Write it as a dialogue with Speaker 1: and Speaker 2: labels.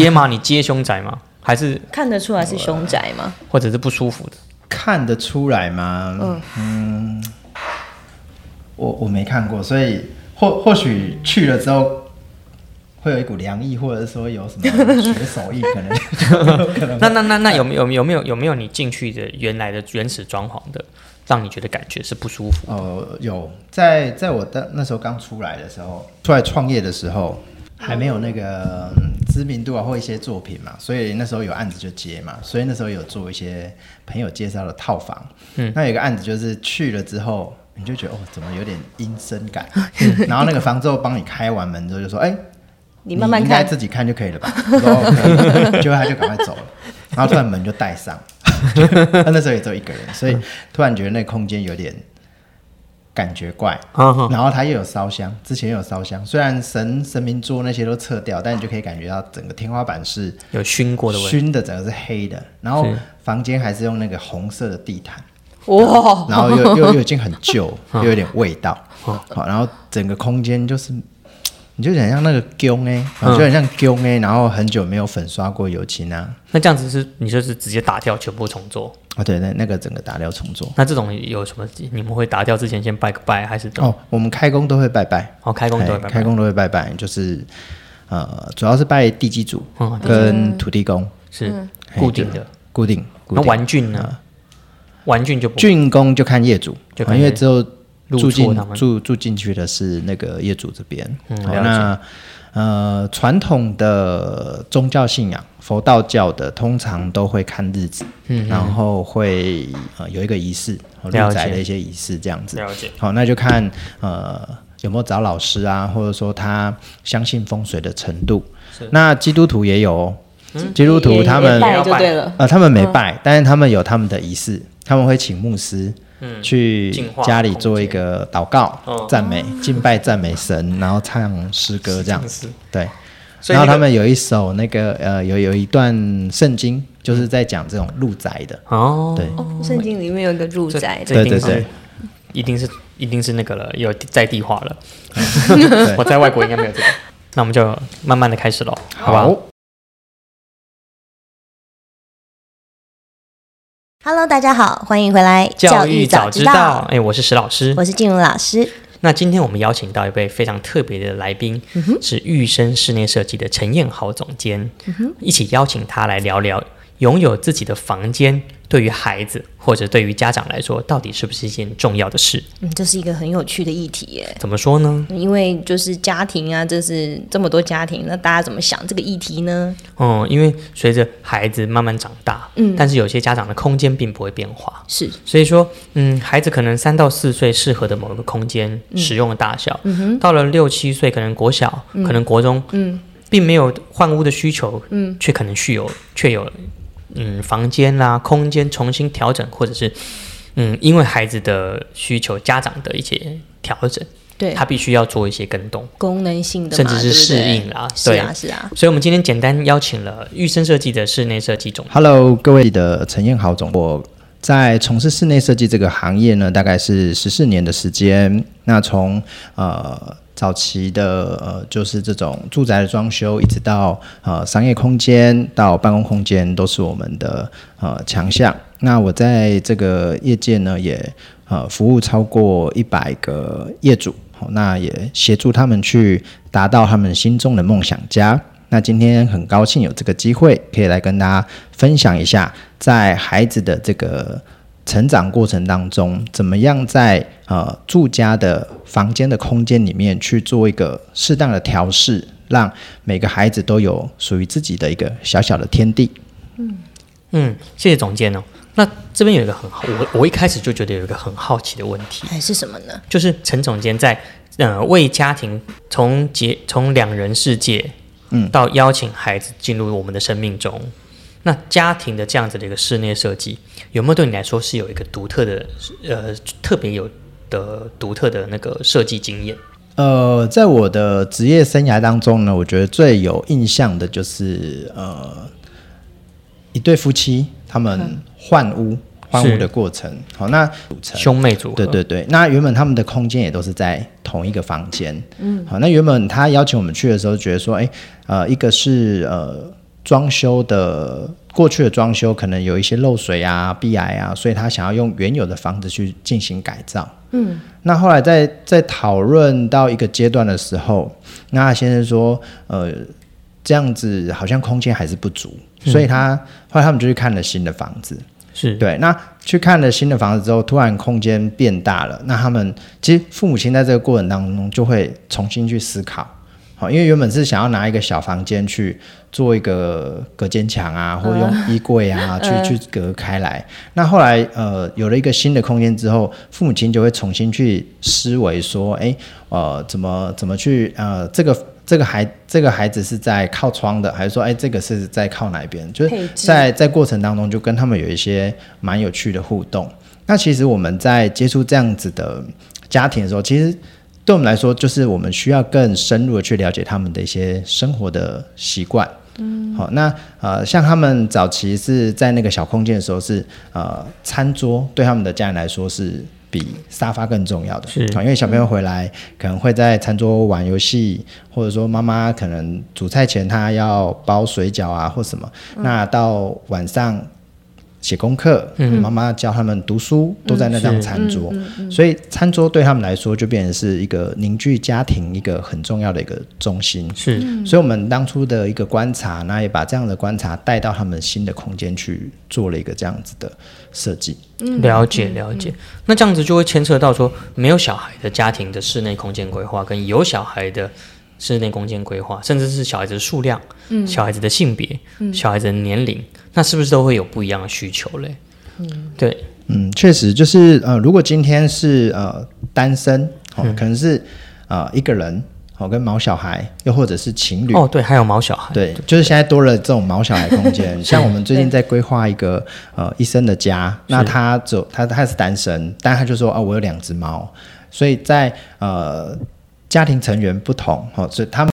Speaker 1: 接吗？你接凶宅吗？还是
Speaker 2: 看得出来是凶宅吗？
Speaker 1: 或者是不舒服的？
Speaker 3: 看得出来吗？嗯嗯我我没看过，所以或或许去了之后会有一股凉意，或者是说有什么血手艺，可能 可能
Speaker 1: 那那那那有没有有没有有没有你进去的原来的原始装潢的，让你觉得感觉是不舒服？
Speaker 3: 哦，有在在我的那时候刚出来的时候，出来创业的时候，还没有那个嗯知名度啊或一些作品嘛，所以那时候有案子就接嘛，所以那时候有做一些朋友介绍的套房。
Speaker 1: 嗯
Speaker 3: 那有一个案子就是去了之后，你就觉得哦，怎么有点阴森感？然后那个房之后帮你开完门之后就说，哎、
Speaker 2: 你慢慢看，
Speaker 3: 应该自己看就可以了吧？我说哦可以，结果他就赶快走了，然后突然门就带上，他那时候也只有一个人，所以突然觉得那个空间有点感觉怪。
Speaker 1: 嗯，
Speaker 3: 然后它又有烧香，之前又有烧香，虽然神神明桌那些都撤掉，但你就可以感觉到整个天花板是
Speaker 1: 有熏过的味。
Speaker 3: 熏的，整个是黑的，然后房间还是用那个红色的地毯，
Speaker 2: 哇，
Speaker 3: 然后又又又已经很旧，
Speaker 1: 嗯
Speaker 3: 又有点味道，好，然后整个空间就是，你就很像那个宫哎，
Speaker 1: 嗯
Speaker 3: 就很像宫哎，然后很久没有粉刷过油漆啊，
Speaker 1: 那这样子是你就是直接打掉，全部重做？
Speaker 3: 哦对，那那个整个打掉重做。
Speaker 1: 那这种有什么？你们会打掉之前先拜个拜，还是？
Speaker 3: 哦，我们开工都会拜拜，
Speaker 1: 哦，开工都会拜
Speaker 3: 开工都会拜拜，就是呃，主要是拜地基主
Speaker 1: 嗯
Speaker 3: 跟土地公，
Speaker 1: 是
Speaker 3: 嘿
Speaker 1: 固定的。
Speaker 3: 固定。固
Speaker 1: 那玩具呢？玩具就不
Speaker 3: 竣工就看业主，
Speaker 1: 就看业
Speaker 3: 因为之后
Speaker 1: 入
Speaker 3: 住进住住进去的是那个业主这边。好
Speaker 1: 嗯
Speaker 3: 那呃，传统的宗教信仰，佛道教的通常都会看日子，
Speaker 1: 嗯
Speaker 3: 然后会呃有一个仪式，哦入
Speaker 1: 了解
Speaker 3: 宅的一些仪式这样子。
Speaker 1: 了解。
Speaker 3: 好，那就看呃有没有找老师啊，或者说他相信风水的程度。那基督徒也有哦，基督徒他们
Speaker 2: 也拜就对了，
Speaker 3: 呃，他们没拜，但是他们有他们的仪式，他们会请牧师，
Speaker 1: 嗯。
Speaker 3: 去家里做一个祷告、
Speaker 1: 哦。
Speaker 3: 赞美、敬拜、赞美神，然后唱诗歌这样。子。对，然后他们有一首那个呃，有有一段圣经，就是在讲这种入宅的。
Speaker 1: 哦，
Speaker 3: 对，
Speaker 2: 哦圣经里面有一个入宅
Speaker 3: 对对对。
Speaker 1: 一定是一定是那个了，有在地化了。我在外国应该没有这个。那我们就慢慢的开始喽，好吧？
Speaker 2: Hello，大家好，欢迎回来
Speaker 1: 教育
Speaker 2: 早
Speaker 1: 早知道，，哎，我是石老师。
Speaker 2: 我是静茹老师。
Speaker 1: 那今天我们邀请到一位非常特别的来宾，是玉生室内设计的陈彦豪总监，一起邀请他来聊聊拥有自己的房间对于孩子或者对于家长来说，到底是不是一件重要的事？
Speaker 2: 嗯，这是一个很有趣的议题耶，
Speaker 1: 怎么说呢？
Speaker 2: 因为就是家庭啊，这是这么多家庭，那大家怎么想这个议题呢？
Speaker 1: 嗯，因为随着孩子慢慢长大，
Speaker 2: 嗯
Speaker 1: 但是有些家长的空间并不会变化，
Speaker 2: 是，
Speaker 1: 所以说，嗯，孩子可能三到四岁适合的某一个空间使用的大小，
Speaker 2: 嗯哼，
Speaker 1: 到了六七岁，可能国小，可能国中，
Speaker 2: 嗯
Speaker 1: 并没有换屋的需求，
Speaker 2: 嗯，
Speaker 1: 却可能具有却有嗯房间啦、空间重新调整，或者是嗯因为孩子的需求、家长的一些调整，
Speaker 2: 对，
Speaker 1: 他必须要做一些跟动，
Speaker 2: 功能性的，
Speaker 1: 甚至是适应啦。
Speaker 2: 是
Speaker 1: 对
Speaker 2: 啊是啊，
Speaker 1: 所以，我们今天简单邀请了玉生设计的室内设计总
Speaker 3: Hello，各位的陈燕豪总，我在从事室内设计这个行业呢，大概是十四年的时间。那从呃早期的呃就是这种住宅的装修，一直到呃商业空间到办公空间，都是我们的呃强项。那我在这个业界呢，也呃服务超过一百个业主，好，那也协助他们去达到他们心中的梦想家。那今天很高兴有这个机会，可以来跟大家分享一下，在孩子的这个成长过程当中，怎么样在呃住家的房间的空间里面去做一个适当的调试，让每个孩子都有属于自己的一个小小的天地。
Speaker 1: 嗯嗯，谢谢总监哦。那这边有一个很好，我我一开始就觉得有一个很好奇的问题，
Speaker 2: 还是什么呢？
Speaker 1: 就是陈总监在呃为家庭从结从两人世界，
Speaker 3: 嗯
Speaker 1: 到邀请孩子进入我们的生命中，那家庭的这样子的一个室内设计，有没有对你来说是有一个独特的呃特别有的独特的那个设计经验？
Speaker 3: 呃，在我的职业生涯当中呢，我觉得最有印象的就是呃，一对夫妻他们换屋、换屋的过程。好，那组成
Speaker 1: 兄妹组合，
Speaker 3: 对对对，那原本他们的空间也都是在同一个房间。嗯，好，那原本他邀请我们去的时候，觉得说，哎，呃，一个是呃装修的过去的装修可能有一些漏水啊、壁癌啊，所以他想要用原有的房子去进行改造。嗯，那后来在在讨论到一个阶段的时候，那先生说，呃，这样子好像空间还是不足，所以他后来他们就去看了新的房子。
Speaker 1: 是
Speaker 3: 对，那去看了新的房子之后，突然空间变大了，那他们其实父母亲在这个过程当中就会重新去思考，好，因为原本是想要拿一个小房间去做一个隔间墙啊，或者用衣柜啊、去去隔开来，那后来呃有了一个新的空间之后，父母亲就会重新去思维说，哎，呃，怎么怎么去呃这个。这个孩这个孩子是在靠窗的，还是说，哎，这个是在靠哪边？就是在在过程当中，就跟他们有一些蛮有趣的互动。那其实我们在接触这样子的家庭的时候，其实对我们来说，就是我们需要更深入的去了解他们的一些生活的习惯。嗯，好，那呃，像他们早期是在那个小空间的时候，是呃，餐桌对他们的家人来说是。比沙发更重要的，
Speaker 1: 是
Speaker 3: 啊，因为小朋友回来可能会在餐桌玩游戏，或者说妈妈可能煮菜前他要包水饺啊或什么，那到晚上。写功课，妈妈教他们读书，都在那张餐桌，所以餐桌对他们来说就变成是一个凝聚家庭一个很重要的一个中心。
Speaker 1: 是，
Speaker 3: 所以我们当初的一个观察，那也把这样的观察带到他们新的空间去做了一个这样子的设计。
Speaker 1: 了解了解，那这样子就会牵扯到说，没有小孩的家庭的室内空间规划，跟有小孩的。室内空间规划，甚至是小孩子的数量，嗯，小孩子的性别，嗯，小孩子的年龄，那是不是都会有不一样的需求嘞？嗯，对，
Speaker 3: 嗯，确实就是呃，如果今天是呃单身，哦，可能是呃一个人，哦，跟毛小孩，又或者是情侣，
Speaker 1: 哦，对，还有毛小孩，
Speaker 3: 对，就是现在多了这种毛小孩空间。像我们最近在规划一个呃医生的家，那他走他他是单身，但他就说哦，我有两只猫，所以在呃。家庭成员不同，哈，所以他们